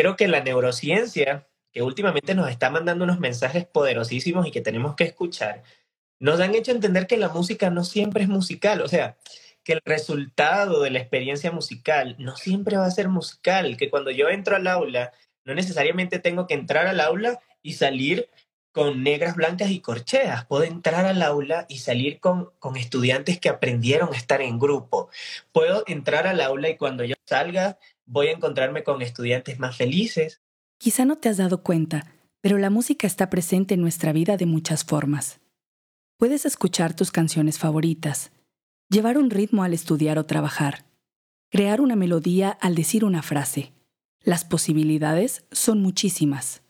creo que la neurociencia, que últimamente nos está mandando unos mensajes poderosísimos y que tenemos que escuchar, nos han hecho entender que la música no siempre es musical, o sea, que el resultado de la experiencia musical no siempre va a ser musical, que cuando yo entro al aula, no necesariamente tengo que entrar al aula y salir con negras, blancas y corcheas. Puedo entrar al aula y salir con, con estudiantes que aprendieron a estar en grupo. Puedo entrar al aula y cuando yo salga voy a encontrarme con estudiantes más felices. Quizá no te has dado cuenta, pero la música está presente en nuestra vida de muchas formas. Puedes escuchar tus canciones favoritas, llevar un ritmo al estudiar o trabajar, crear una melodía al decir una frase. Las posibilidades son muchísimas.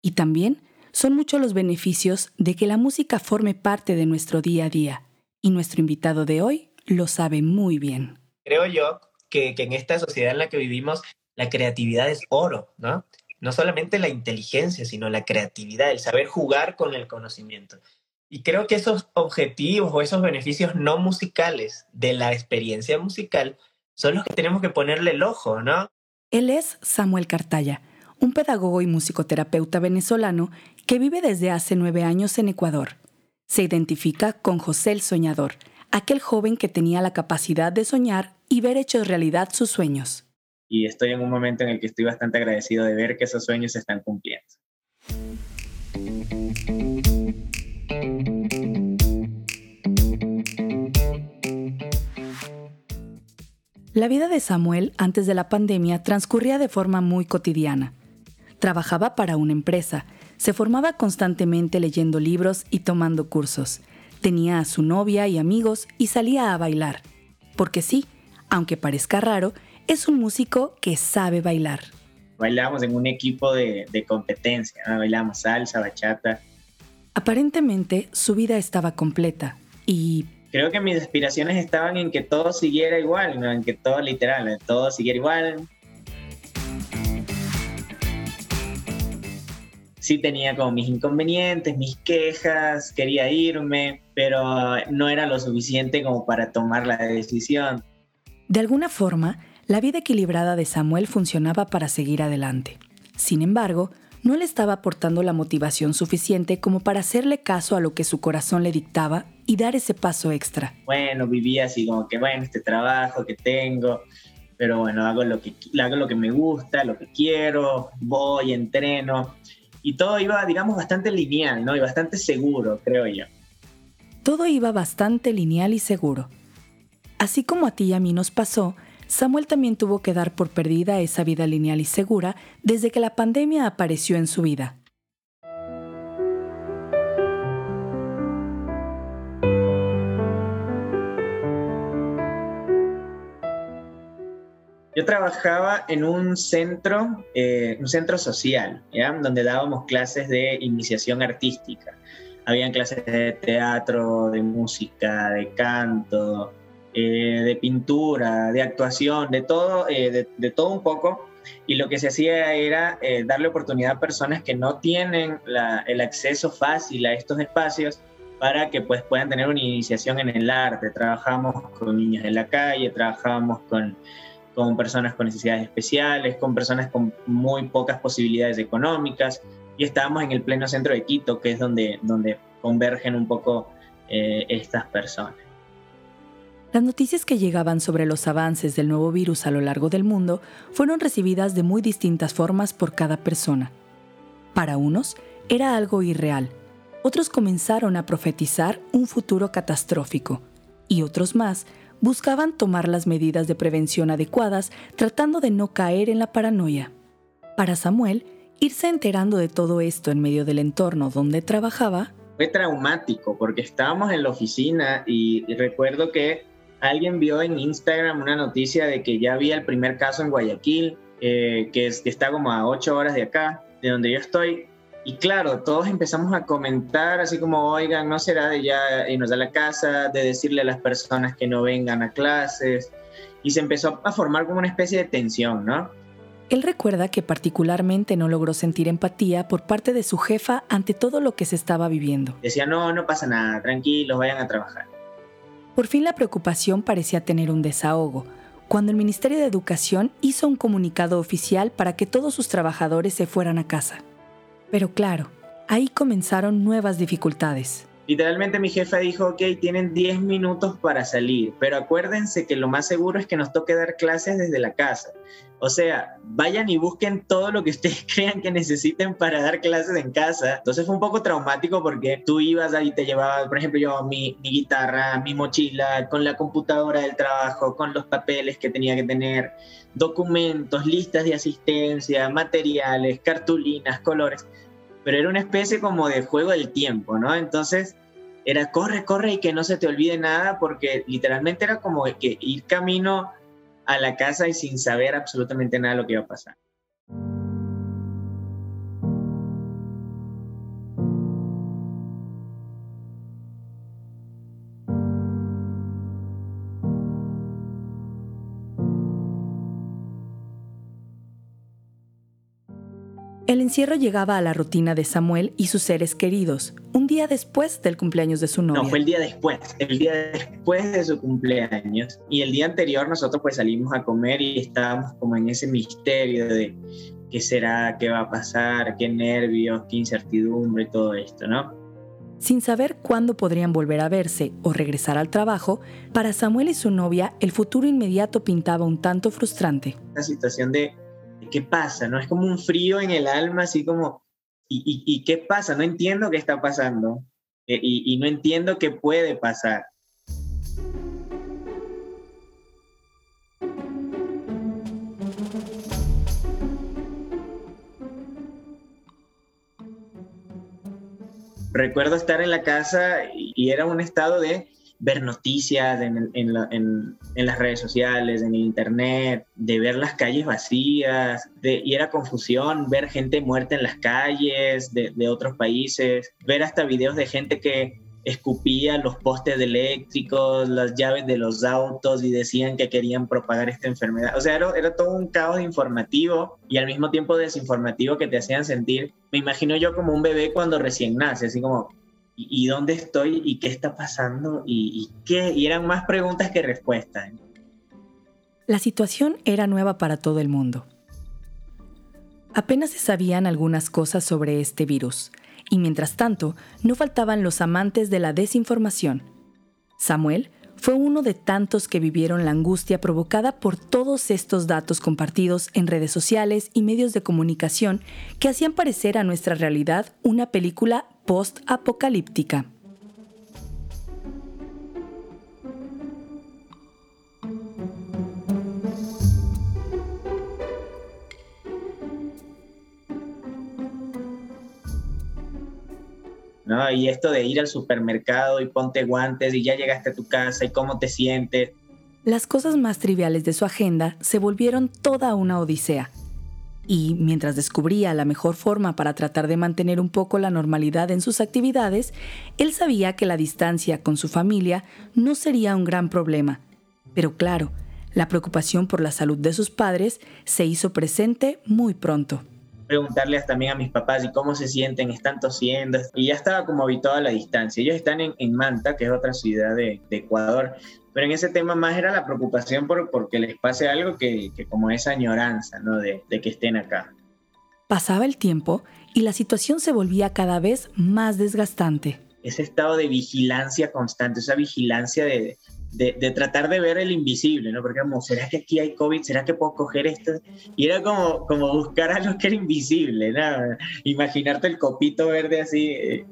Y también son muchos los beneficios de que la música forme parte de nuestro día a día, y nuestro invitado de hoy lo sabe muy bien. Creo yo que, en esta sociedad en la que vivimos, la creatividad es oro, ¿no? No solamente la inteligencia, sino la creatividad, el saber jugar con el conocimiento. Y creo que esos objetivos o esos beneficios no musicales de la experiencia musical son los que tenemos que ponerle el ojo, ¿no? Él es Samuel Cartaya, un pedagogo y musicoterapeuta venezolano que vive desde hace nueve años en Ecuador. Se identifica con José el Soñador, aquel joven que tenía la capacidad de soñar y ver hechos realidad sus sueños. Y estoy en un momento en el que estoy bastante agradecido de ver que esos sueños se están cumpliendo. La vida de Samuel antes de la pandemia transcurría de forma muy cotidiana. Trabajaba para una empresa, se formaba constantemente leyendo libros y tomando cursos. Tenía a su novia y amigos y salía a bailar. Porque sí, aunque parezca raro, es un músico que sabe bailar. Bailábamos en un equipo de, competencia, bailábamos salsa, bachata. Aparentemente su vida estaba completa y... Creo que mis aspiraciones estaban en que todo siguiera igual, en que todo literal, en todo siguiera igual, sí tenía como mis inconvenientes, mis quejas, quería irme, pero no era lo suficiente como para tomar la decisión. De alguna forma, la vida equilibrada de Samuel funcionaba para seguir adelante. Sin embargo, no le estaba aportando la motivación suficiente como para hacerle caso a lo que su corazón le dictaba y dar ese paso extra. Bueno, vivía así como que, bueno, este trabajo que tengo, pero bueno, hago lo que, hago lo que me gusta, lo que quiero, voy, entreno y todo iba, digamos, bastante lineal, ¿no? Y bastante seguro, creo yo. Todo iba bastante lineal y seguro. Así como a ti y a mí nos pasó, Samuel también tuvo que dar por perdida esa vida lineal y segura desde que la pandemia apareció en su vida. Yo trabajaba en un centro, eh, un centro social, donde dábamos clases de iniciación artística. Habían clases de teatro, de música, de canto, eh, de pintura, de actuación, de todo, eh, de, todo un poco. Y lo que se hacía era darle oportunidad a personas que no tienen el acceso fácil a estos espacios para que pues, puedan tener una iniciación en el arte. Trabajamos con niños en la calle, trabajamos con con personas con necesidades especiales, con personas con muy pocas posibilidades económicas, y estábamos en el pleno centro de Quito, que es donde, donde convergen un poco eh, estas personas. Las noticias que llegaban sobre los avances del nuevo virus a lo largo del mundo fueron recibidas de muy distintas formas por cada persona. Para unos era algo irreal, otros comenzaron a profetizar un futuro catastrófico y otros más buscaban tomar las medidas de prevención adecuadas tratando de no caer en la paranoia. Para Samuel, irse enterando de todo esto en medio del entorno donde trabajaba fue traumático porque estábamos en la oficina y recuerdo que alguien vio en Instagram una noticia de que ya había el primer caso en Guayaquil, eh, que, es, que está como a ocho horas de acá, de donde yo estoy, y claro, todos empezamos a comentar así como, oigan, no será de ya irnos a la casa, de decirle a las personas que no vengan a clases. Y se empezó a formar como una especie de tensión, ¿no? Él recuerda que particularmente no logró sentir empatía por parte de su jefa ante todo lo que se estaba viviendo. Decía, no, no pasa nada, tranquilos, vayan a trabajar. Por fin la preocupación parecía tener un desahogo, cuando el Ministerio de Educación hizo un comunicado oficial para que todos sus trabajadores se fueran a casa. Pero claro, ahí comenzaron nuevas dificultades. Literalmente mi jefa dijo, ok, tienen 10 minutos para salir, pero acuérdense que lo más seguro es que nos toque dar clases desde la casa. O sea, vayan y busquen todo lo que ustedes crean que necesiten para dar clases en casa. Entonces fue un poco traumático porque tú ibas ahí, te llevabas, por ejemplo, yo mi, mi guitarra, mi mochila, con la computadora del trabajo, con los papeles que tenía que tener, documentos, listas de asistencia, materiales, cartulinas, colores pero era una especie como de juego del tiempo, ¿no? Entonces era corre, corre y que no se te olvide nada, porque literalmente era como que ir camino a la casa y sin saber absolutamente nada lo que iba a pasar. El encierro llegaba a la rutina de Samuel y sus seres queridos, un día después del cumpleaños de su novia. No, fue el día después, el día después de su cumpleaños. Y el día anterior nosotros pues salimos a comer y estábamos como en ese misterio de qué será, qué va a pasar, qué nervios, qué incertidumbre, todo esto, ¿no? Sin saber cuándo podrían volver a verse o regresar al trabajo, para Samuel y su novia el futuro inmediato pintaba un tanto frustrante. La situación de ¿qué pasa? ¿No? Es como un frío en el alma, así como, ¿y, qué pasa? No entiendo qué está pasando eh, y, y no entiendo qué puede pasar. Recuerdo estar en la casa y era un estado de ver noticias en, las redes sociales, en el internet, de ver las calles vacías, de, y era confusión, ver gente muerta en las calles de, otros países, ver hasta videos de gente que escupía los postes eléctricos, las llaves de los autos y decían que querían propagar esta enfermedad. O sea, era, era, todo un caos informativo y al mismo tiempo desinformativo que te hacían sentir, me imagino yo como un bebé cuando recién nace, así como, y, dónde estoy y qué está pasando y, qué y eran más preguntas que respuestas. La situación era nueva para todo el mundo. Apenas se sabían algunas cosas sobre este virus, y mientras tanto no faltaban los amantes de la desinformación. Samuel fue uno de tantos que vivieron la angustia provocada por todos estos datos compartidos en redes sociales y medios de comunicación que hacían parecer a nuestra realidad una película post-apocalíptica. ¿No? Y esto de ir al supermercado y ponte guantes y ya llegaste a tu casa y cómo te sientes. Las cosas más triviales de su agenda se volvieron toda una odisea y mientras descubría la mejor forma para tratar de mantener un poco la normalidad en sus actividades, él sabía que la distancia con su familia no sería un gran problema. Pero claro, la preocupación por la salud de sus padres se hizo presente muy pronto. Preguntarles también a mis papás y cómo se sienten, están tosiendo. Y ya estaba como habituado a la distancia. Ellos están en, Manta, que es otra ciudad de, de Ecuador, pero en ese tema más era la preocupación por porque les pase algo que, como esa añoranza, ¿no? De, que estén acá. Pasaba el tiempo y la situación se volvía cada vez más desgastante. Ese estado de vigilancia constante, esa vigilancia de, de, tratar de ver el invisible, ¿no? Porque como, ¿será que aquí hay COVID? ¿Será que puedo coger esto? Y era como, como buscar algo que era invisible, ¿no? Imaginarte el copito verde así, eh,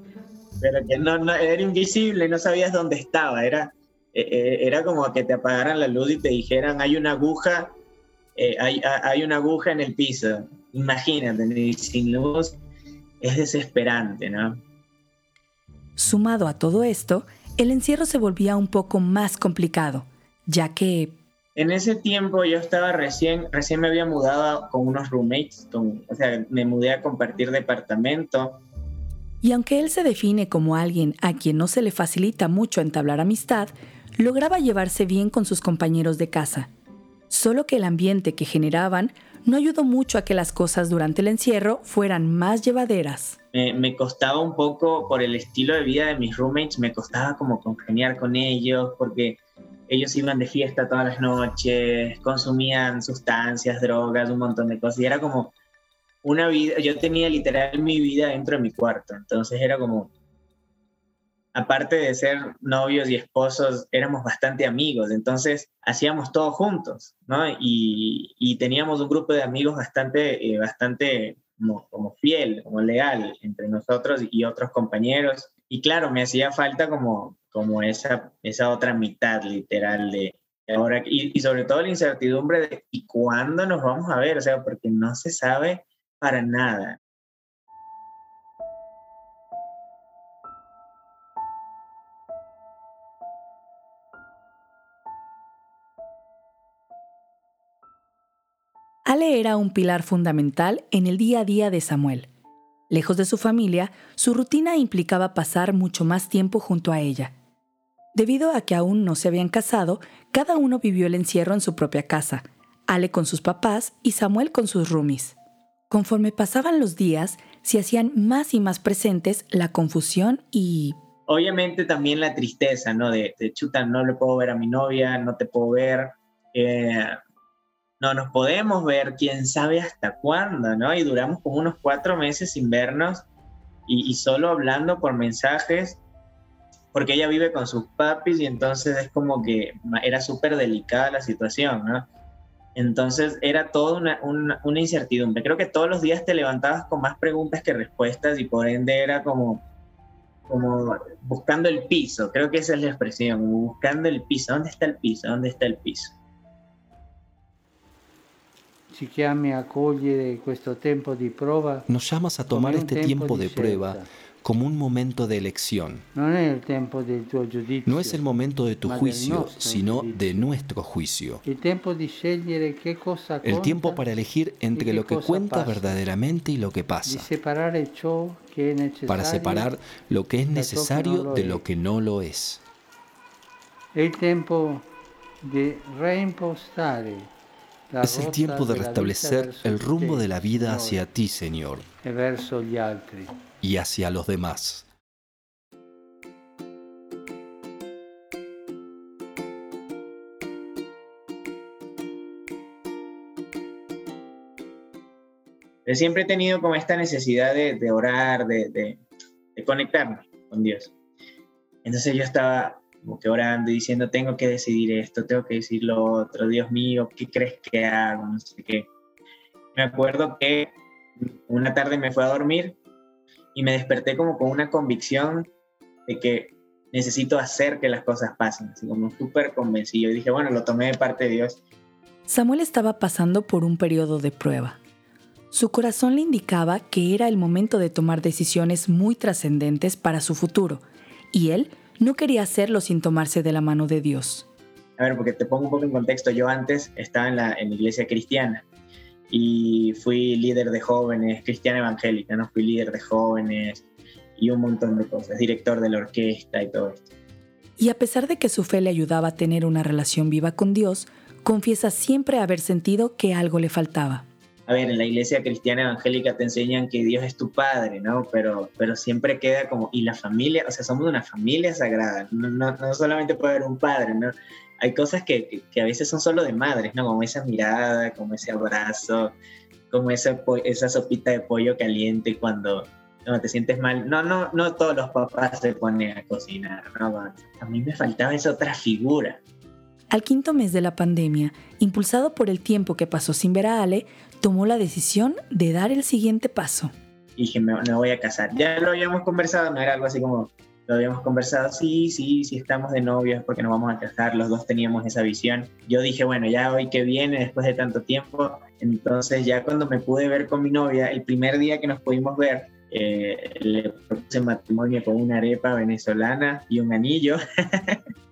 pero que no, no, era invisible, no sabías dónde estaba, era eh, eh, era como que te apagaran la luz y te dijeran, hay una aguja, eh, hay, hay, una aguja en el piso. Imagínate, sin luz es desesperante, ¿no? Sumado a todo esto, el encierro se volvía un poco más complicado, ya que... En ese tiempo yo estaba recién, recién me había mudado con unos roommates, o sea, me mudé a compartir departamento. Y aunque él se define como alguien a quien no se le facilita mucho entablar amistad, lograba llevarse bien con sus compañeros de casa. Solo que el ambiente que generaban no ayudó mucho a que las cosas durante el encierro fueran más llevaderas. me costaba un poco, por el estilo de vida de mis roommates, me costaba como congeniar con ellos, porque ellos iban de fiesta todas las noches, consumían sustancias, drogas, un montón de cosas. Y era como una vida, yo tenía literal mi vida dentro de mi cuarto. Entonces era como, aparte de ser novios y esposos, éramos bastante amigos. Entonces hacíamos todo juntos, ¿no? Y, teníamos un grupo de amigos bastante, eh, bastante como, fiel, como leal entre nosotros y otros compañeros. Y claro, me hacía falta como como esa, esa otra mitad literal de ahora, y, sobre todo la incertidumbre de ¿y cuándo nos vamos a ver? O sea, porque no se sabe para nada. Ale era un pilar fundamental en el día a día de Samuel. Lejos de su familia, su rutina implicaba pasar mucho más tiempo junto a ella. Debido a que aún no se habían casado, cada uno vivió el encierro en su propia casa, Ale con sus papás y Samuel con sus roomies. Conforme pasaban los días, se hacían más y más presentes la confusión y... Obviamente también la tristeza, ¿no? De, chuta, no le puedo ver a mi novia, no te puedo ver, eh, no nos podemos ver, quién sabe hasta cuándo, ¿no? Y duramos como unos cuatro meses sin vernos y, solo hablando por mensajes porque ella vive con sus papis y entonces es como que era súper delicada la situación, ¿no? Entonces era toda una, una, incertidumbre. Creo que todos los días te levantabas con más preguntas que respuestas y por ende era como, como buscando el piso. Creo que esa es la expresión, buscando el piso. ¿Dónde está el piso? ¿Dónde está el piso? Nos llamas a tomar este tiempo de prueba como un momento de elección. No es el momento de tu juicio, sino de nuestro juicio. El tiempo para elegir entre lo que cuenta verdaderamente y lo que pasa. Para separar lo que es necesario de lo que no lo es. Es el tiempo de restablecer el rumbo de la vida hacia ti, Señor y hacia los demás. Siempre he tenido como esta necesidad de, orar, de, de, conectarme con Dios. Entonces yo estaba como que orando y diciendo, tengo que decidir esto, tengo que decir lo otro, Dios mío, ¿qué crees que hago? No sé qué. Me acuerdo que una tarde me fue a dormir y me desperté como con una convicción de que necesito hacer que las cosas pasen, así como súper convencido. Y dije, bueno, lo tomé de parte de Dios. Samuel estaba pasando por un periodo de prueba. Su corazón le indicaba que era el momento de tomar decisiones muy trascendentes para su futuro, y él no quería hacerlo sin tomarse de la mano de Dios. A ver, porque te pongo un poco en contexto, yo antes estaba en la, en la iglesia cristiana y fui líder de jóvenes, cristiana evangélica, ¿no? Fui líder de jóvenes y un montón de cosas, director de la orquesta y todo esto. Y a pesar de que su fe le ayudaba a tener una relación viva con Dios, confiesa siempre haber sentido que algo le faltaba. A ver, en la iglesia cristiana evangélica te enseñan que Dios es tu padre, ¿no? Pero, pero siempre queda como, y la familia, o sea, somos una familia sagrada, no, no, no solamente puede haber un padre, ¿no? hay cosas que, que, a veces son solo de madres, ¿no? Como esa mirada, como ese abrazo, como esa, esa sopita de pollo caliente cuando no, te sientes mal. No, no, no todos los papás se ponen a cocinar, ¿no? A mí me faltaba esa otra figura. Al quinto mes de la pandemia, impulsado por el tiempo que pasó sin ver a Ale, tomó la decisión de dar el siguiente paso. Dije, me, me voy a casar. Ya lo habíamos conversado, no era algo así como, lo habíamos conversado, sí, sí, sí estamos de novios porque nos vamos a casar, los dos teníamos esa visión. Yo dije, bueno, ya hoy que viene, después de tanto tiempo, entonces ya cuando me pude ver con mi novia, el primer día que nos pudimos ver, eh, le propuse matrimonio con una arepa venezolana y un anillo.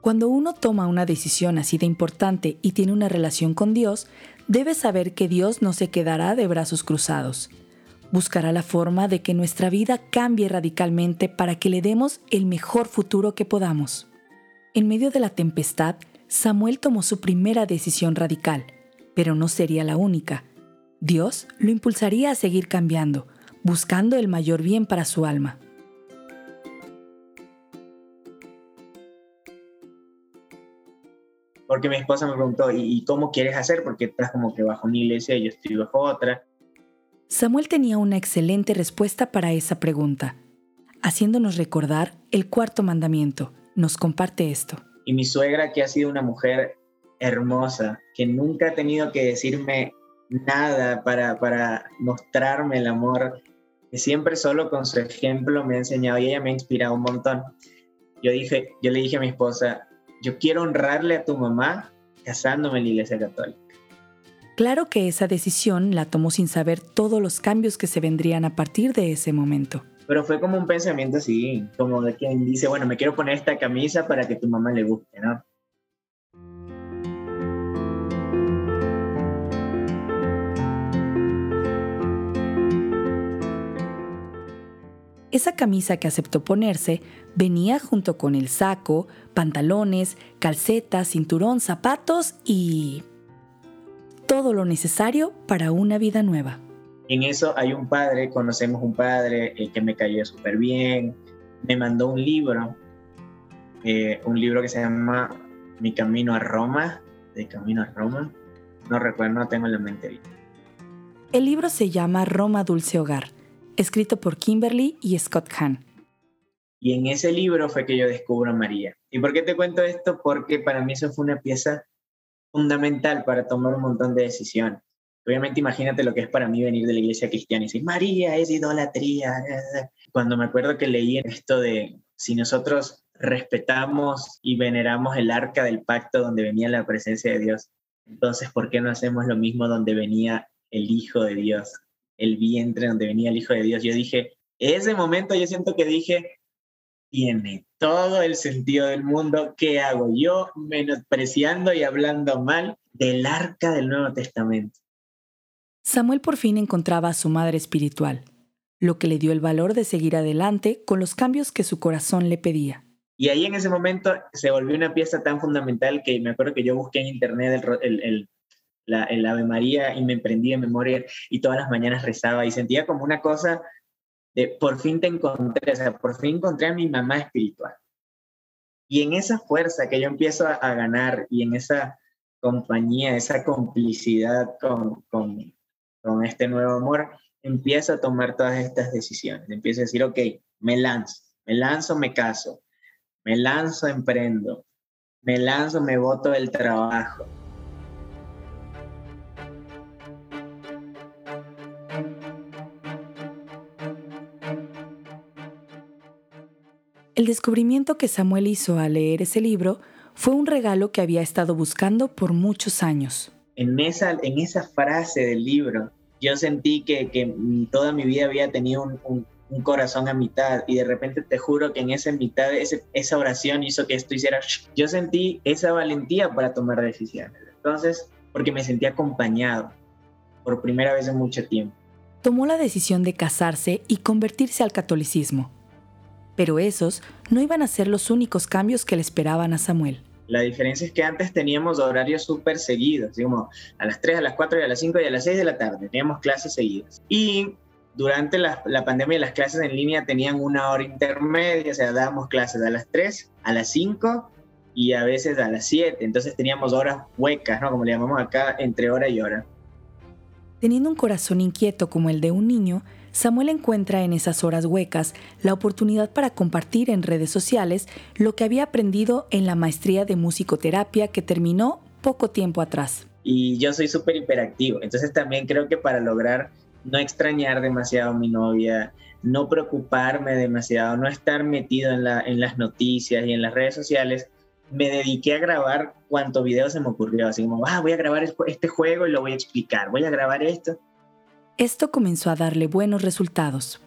Cuando uno toma una decisión así de importante y tiene una relación con Dios, debe saber que Dios no se quedará de brazos cruzados buscará la forma de que nuestra vida cambie radicalmente para que le demos el mejor futuro que podamos. En medio de la tempestad, Samuel tomó su primera decisión radical, pero no sería la única. Dios lo impulsaría a seguir cambiando, buscando el mayor bien para su alma. Porque mi esposa me preguntó, ¿y, cómo quieres hacer? Porque estás como que bajo una iglesia y yo estoy bajo otra. Samuel tenía una excelente respuesta para esa pregunta, haciéndonos recordar el cuarto mandamiento. Nos comparte esto. Y mi suegra, que ha sido una mujer hermosa, que nunca ha tenido que decirme nada para, para mostrarme el amor, que siempre solo con su ejemplo me ha enseñado y ella me ha inspirado un montón. Yo, dije, yo le dije a mi esposa, yo quiero honrarle a tu mamá casándome en la iglesia católica. Claro que esa decisión la tomó sin saber todos los cambios que se vendrían a partir de ese momento. Pero fue como un pensamiento así, como de quien dice, bueno, me quiero poner esta camisa para que tu mamá le guste, ¿no? Esa camisa que aceptó ponerse venía junto con el saco, pantalones, calcetas, cinturón, zapatos y todo lo necesario para una vida nueva. En eso hay un padre, conocemos un padre el que me cayó súper bien, me mandó un libro, eh, un libro que se llama Mi Camino a Roma, de Camino a Roma, no recuerdo, no tengo en la mente. El libro se llama Roma Dulce Hogar escrito por Kimberly y Scott Hahn. Y en ese libro fue que yo descubro a María. ¿Y por qué te cuento esto? Porque para mí eso fue una pieza fundamental para tomar un montón de decisiones. Obviamente imagínate lo que es para mí venir de la iglesia cristiana y decir, María es idolatría. Cuando me acuerdo que leí esto de, si nosotros respetamos y veneramos el arca del pacto donde venía la presencia de Dios, entonces, ¿por qué no hacemos lo mismo donde venía el Hijo de Dios? El vientre donde venía el Hijo de Dios. Yo dije, ese momento yo siento que dije, tiene todo el sentido del mundo. ¿Qué hago yo menospreciando y hablando mal del arca del Nuevo Testamento? Samuel por fin encontraba a su madre espiritual, lo que le dio el valor de seguir adelante con los cambios que su corazón le pedía. Y ahí en ese momento se volvió una pieza tan fundamental que me acuerdo que yo busqué en internet el, el, el Ave María y me emprendí en memoria y todas las mañanas rezaba y sentía como una cosa de por fin te encontré, o sea, por fin encontré a mi mamá espiritual. Y en esa fuerza que yo empiezo a, ganar y en esa compañía, esa complicidad con, con, con este nuevo amor, empiezo a tomar todas estas decisiones. Empiezo a decir, ok, me lanzo, me lanzo, me caso, me lanzo, emprendo, me lanzo, me voto del trabajo, El descubrimiento que Samuel hizo al leer ese libro fue un regalo que había estado buscando por muchos años. En esa, en esa frase del libro, yo sentí que, que toda mi vida había tenido un, un, corazón a mitad y de repente te juro que en esa mitad, ese, esa oración hizo que esto hiciera... Yo sentí esa valentía para tomar decisiones. Entonces, porque me sentí acompañado por primera vez en mucho tiempo. Tomó la decisión de casarse y convertirse al catolicismo pero esos no iban a ser los únicos cambios que le esperaban a Samuel. La diferencia es que antes teníamos horarios súper seguidos, como a las 3, a las 4 y a las 5 y a las 6 de la tarde, teníamos clases seguidas. Y durante la, la, pandemia las clases en línea tenían una hora intermedia, o sea, dábamos clases a las 3, a las 5 y a veces a las 7, entonces teníamos horas huecas, ¿no? Como le llamamos acá, entre hora y hora. Teniendo un corazón inquieto como el de un niño, Samuel encuentra en esas horas huecas la oportunidad para compartir en redes sociales lo que había aprendido en la maestría de musicoterapia que terminó poco tiempo atrás. Y yo soy súper hiperactivo, entonces también creo que para lograr no extrañar demasiado a mi novia, no preocuparme demasiado, no estar metido en, la, en las noticias y en las redes sociales, me dediqué a grabar cuanto video se me ocurrió, así como, ah, voy a grabar este juego y lo voy a explicar, voy a grabar esto. Esto comenzó a darle buenos resultados.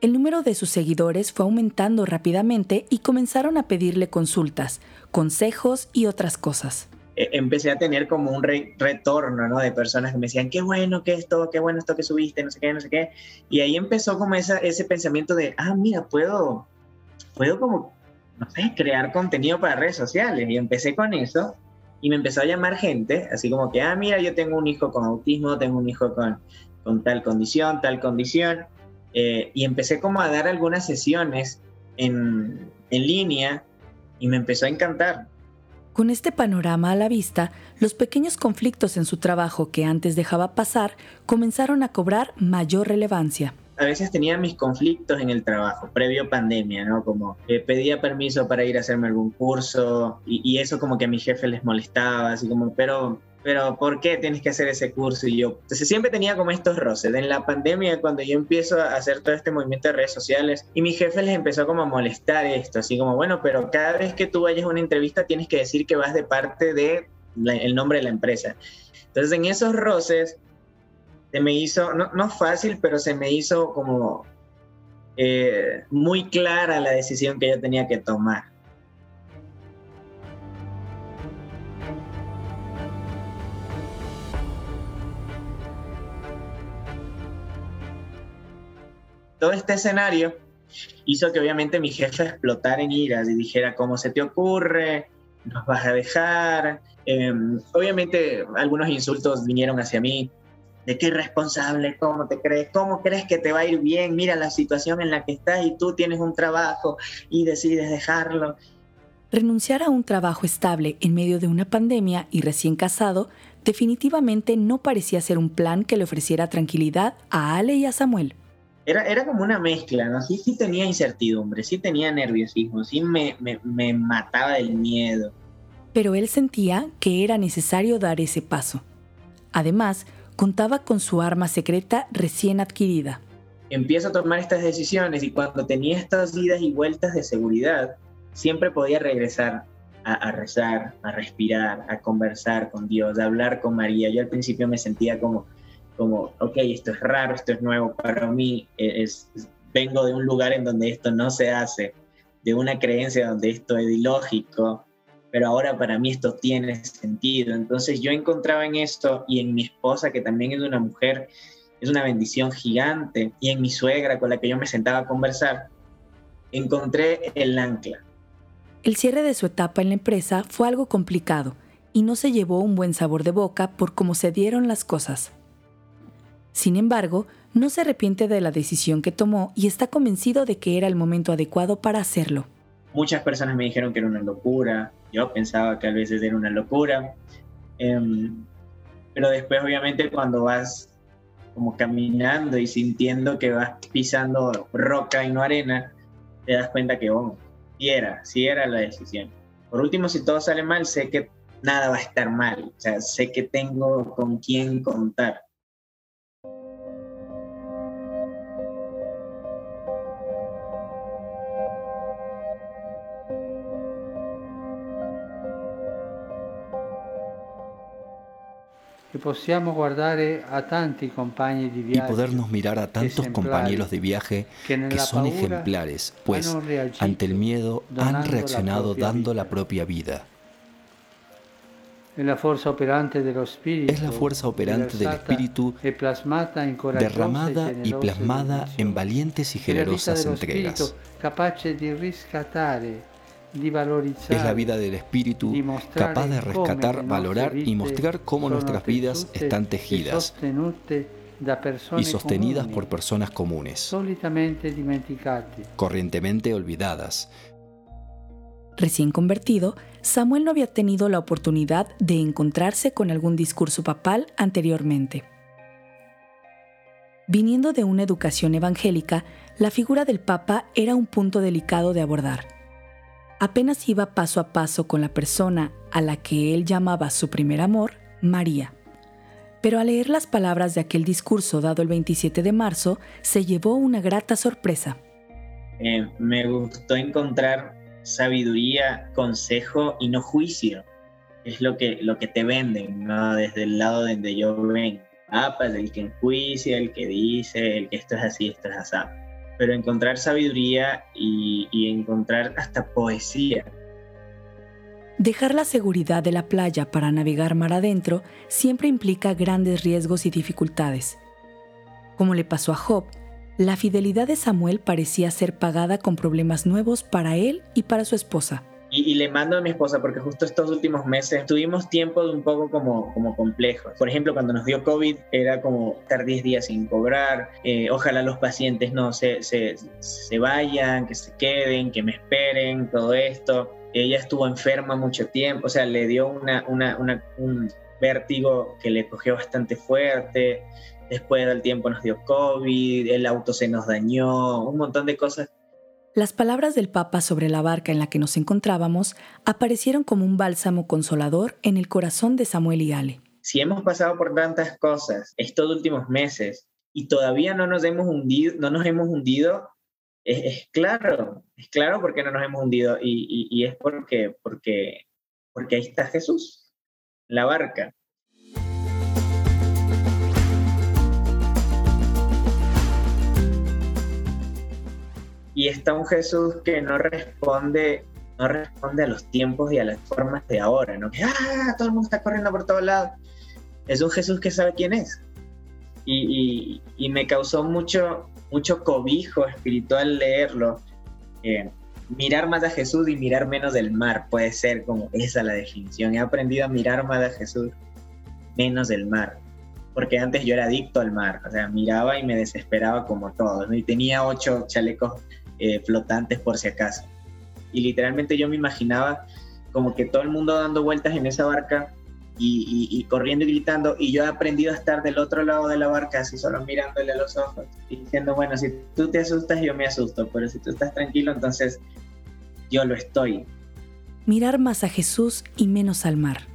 El número de sus seguidores fue aumentando rápidamente y comenzaron a pedirle consultas, consejos y otras cosas. E, empecé a tener como un retorno, ¿no? De personas que me decían, qué bueno que esto, qué bueno esto que subiste, no sé qué, no sé qué. Y ahí empezó como esa, ese pensamiento de, ah, mira, puedo, puedo como, no sé, crear contenido para redes sociales. Y empecé con eso y me empezó a llamar gente, así como que, ah, mira, yo tengo un hijo con autismo, tengo un hijo con con tal condición, tal condición. Eh, y empecé como a dar algunas sesiones en, en línea y me empezó a encantar. Con este panorama a la vista, los pequeños conflictos en su trabajo que antes dejaba pasar comenzaron a cobrar mayor relevancia a veces tenía mis conflictos en el trabajo, previo pandemia, ¿no? Como que pedía permiso para ir a hacerme algún curso y, eso como que a mi jefe les molestaba, así como, pero, pero ¿por qué tienes que hacer ese curso? Y yo, entonces siempre tenía como estos roces. En la pandemia, cuando yo empiezo a hacer todo este movimiento de redes sociales y mi jefe les empezó como a molestar esto, así como, bueno, pero cada vez que tú vayas a una entrevista tienes que decir que vas de parte de el nombre de la empresa. Entonces en esos roces se me hizo, no, no fácil, pero se me hizo como eh, muy clara la decisión que yo tenía que tomar. Todo este escenario hizo que obviamente mi jefe explotara en iras y dijera, ¿cómo se te ocurre? ¿Nos vas a dejar? Em, obviamente algunos insultos vinieron hacia mí, de qué irresponsable, cómo te crees, cómo crees que te va a ir bien, mira la situación en la que estás y tú tienes un trabajo y decides dejarlo. Renunciar a un trabajo estable en medio de una pandemia y recién casado definitivamente no parecía ser un plan que le ofreciera tranquilidad a Ale y a Samuel. Era, era como una mezcla, ¿no? Sí, sí tenía incertidumbre, sí tenía nerviosismo, sí me, me, me mataba el miedo. Pero él sentía que era necesario dar ese paso. Además, contaba con su arma secreta recién adquirida. Empiezo a tomar estas decisiones y cuando tenía estas idas y vueltas de seguridad, siempre podía regresar a, rezar, a respirar, a conversar con Dios, a hablar con María. Yo al principio me sentía como, como ok, esto es raro, esto es nuevo para mí, e, es, vengo de un lugar en donde esto no se hace, de una creencia donde esto es ilógico, pero ahora para mí esto tiene sentido. Entonces yo encontraba en esto y en mi esposa, que también es una mujer, es una bendición gigante, y en mi suegra con la que yo me sentaba a conversar, encontré el ancla. El cierre de su etapa en la empresa fue algo complicado y no se llevó un buen sabor de boca por cómo se dieron las cosas. Sin embargo, no se arrepiente de la decisión que tomó y está convencido de que era el momento adecuado para hacerlo. Muchas personas me dijeron que era una locura, yo pensaba que a veces era una locura, em, pero después obviamente cuando vas como caminando y sintiendo que vas pisando roca y no arena, te das cuenta que, bueno, sí era, sí era la decisión. Por último, si todo sale mal, sé que nada va a estar mal, o sea, sé que tengo con quién contar. Y podernos mirar a tantos compañeros de viaje que son ejemplares, pues ante el miedo han reaccionado dando la propia vida. Es la fuerza operante del Espíritu derramada y plasmada en valientes y generosas entregas. Es la vida del espíritu capaz de rescatar, valorar y mostrar cómo nuestras vidas están tejidas y sostenidas por personas comunes, corrientemente olvidadas. Recién convertido, Samuel no había tenido la oportunidad de encontrarse con algún discurso papal anteriormente. Viniendo de una educación evangélica, la figura del Papa era un punto delicado de abordar apenas iba paso a paso con la persona a la que él llamaba su primer amor, María. Pero al leer las palabras de aquel discurso dado el 27 de marzo, se llevó una grata sorpresa. Eh, me gustó encontrar sabiduría, consejo y no juicio. Es lo que, lo que te venden, ¿no? Desde el lado donde yo ven. Ah, pues el que enjuicia, el que dice, el que esto es así, esto es así pero encontrar sabiduría y, encontrar hasta poesía. Dejar la seguridad de la playa para navegar mar adentro siempre implica grandes riesgos y dificultades. Como le pasó a Job, la fidelidad de Samuel parecía ser pagada con problemas nuevos para él y para su esposa. Y, le mando a mi esposa porque justo estos últimos meses tuvimos tiempo de un poco como, como complejos. Por ejemplo, cuando nos dio COVID era como estar 10 días sin cobrar. Eh, ojalá los pacientes no se, se, se vayan, que se queden, que me esperen, todo esto. ella estuvo enferma mucho tiempo, o sea, le dio una, un vértigo que le cogió bastante fuerte, después del tiempo nos dio COVID, el auto se nos dañó, un montón de cosas. Las palabras del Papa sobre la barca en la que nos encontrábamos aparecieron como un bálsamo consolador en el corazón de Samuel y Ale. Si hemos pasado por tantas cosas estos últimos meses y todavía no nos hemos hundido, no nos hemos hundido es, claro, es claro porque no nos hemos hundido y, es porque, porque, porque ahí está Jesús, la barca. Y está un Jesús que no responde, no responde a los tiempos y a las formas de ahora, ¿no? Que ¡ah! todo el mundo está corriendo por todos lados. Es un Jesús que sabe quién es. Y, y me causó mucho, mucho cobijo espiritual leerlo. Eh, mirar más a Jesús y mirar menos del mar, puede ser como esa la definición. He aprendido a mirar más a Jesús menos del mar, porque antes yo era adicto al mar, o sea, miraba y me desesperaba como todos, y tenía ocho chalecos eh, flotantes por si acaso. Y literalmente yo me imaginaba como que todo el mundo dando vueltas en esa barca y, corriendo y gritando. Y yo he aprendido a estar del otro lado de la barca, así solo mirándole a los ojos y diciendo, bueno, si tú te asustas, yo me asusto, pero si tú estás tranquilo, entonces yo lo estoy. Mirar más a Jesús y menos al mar.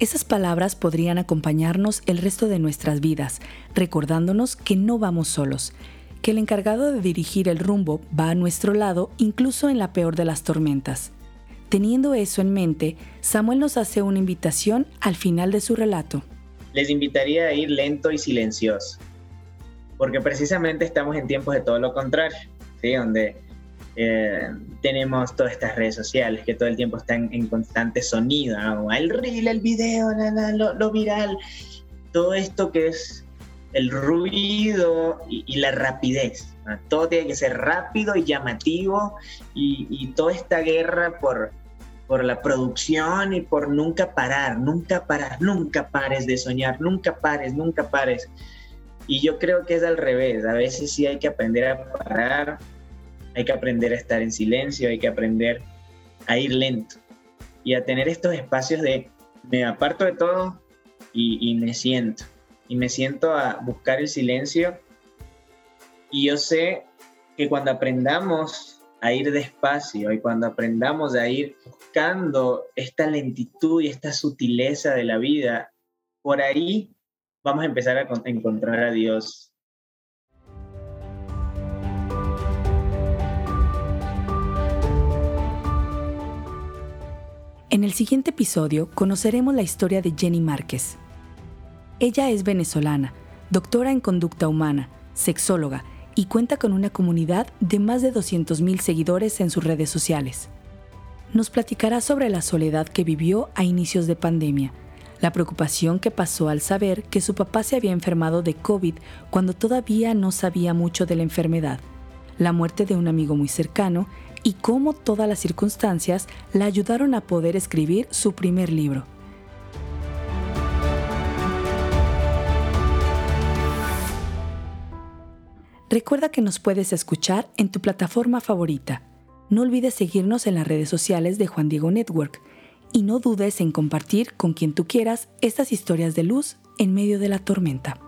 Esas palabras podrían acompañarnos el resto de nuestras vidas, recordándonos que no vamos solos, que el encargado de dirigir el rumbo va a nuestro lado incluso en la peor de las tormentas. Teniendo eso en mente, Samuel nos hace una invitación al final de su relato. Les invitaría a ir lento y silencioso, porque precisamente estamos en tiempos de todo lo contrario, ¿sí? donde eh, tenemos todas estas redes sociales que todo el tiempo están en constante sonido, el reel, el video, lo, viral, todo esto que es el ruido y, la rapidez. Todo tiene que ser rápido y llamativo y, y toda esta guerra por, por la producción y por nunca parar, nunca parar, nunca pares de soñar, nunca pares, nunca pares. Y yo creo que es al revés, a veces sí hay que aprender a parar, hay que aprender a estar en silencio, hay que aprender a ir lento y a tener estos espacios de me aparto de todo y, y me siento, y me siento a buscar el silencio. Y yo sé que cuando aprendamos a ir despacio y cuando aprendamos a ir buscando esta lentitud y esta sutileza de la vida, por ahí vamos a empezar a encontrar a Dios. En el siguiente episodio conoceremos la historia de Jenny Márquez. Ella es venezolana, doctora en conducta humana, sexóloga y cuenta con una comunidad de más de 200.000 seguidores en sus redes sociales. Nos platicará sobre la soledad que vivió a inicios de pandemia, la preocupación que pasó al saber que su papá se había enfermado de COVID cuando todavía no sabía mucho de la enfermedad, la muerte de un amigo muy cercano y cómo todas las circunstancias la ayudaron a poder escribir su primer libro. Recuerda que nos puedes escuchar en tu plataforma favorita. No olvides seguirnos en las redes sociales de Juan Diego Network y no dudes en compartir con quien tú quieras estas historias de luz en medio de la tormenta.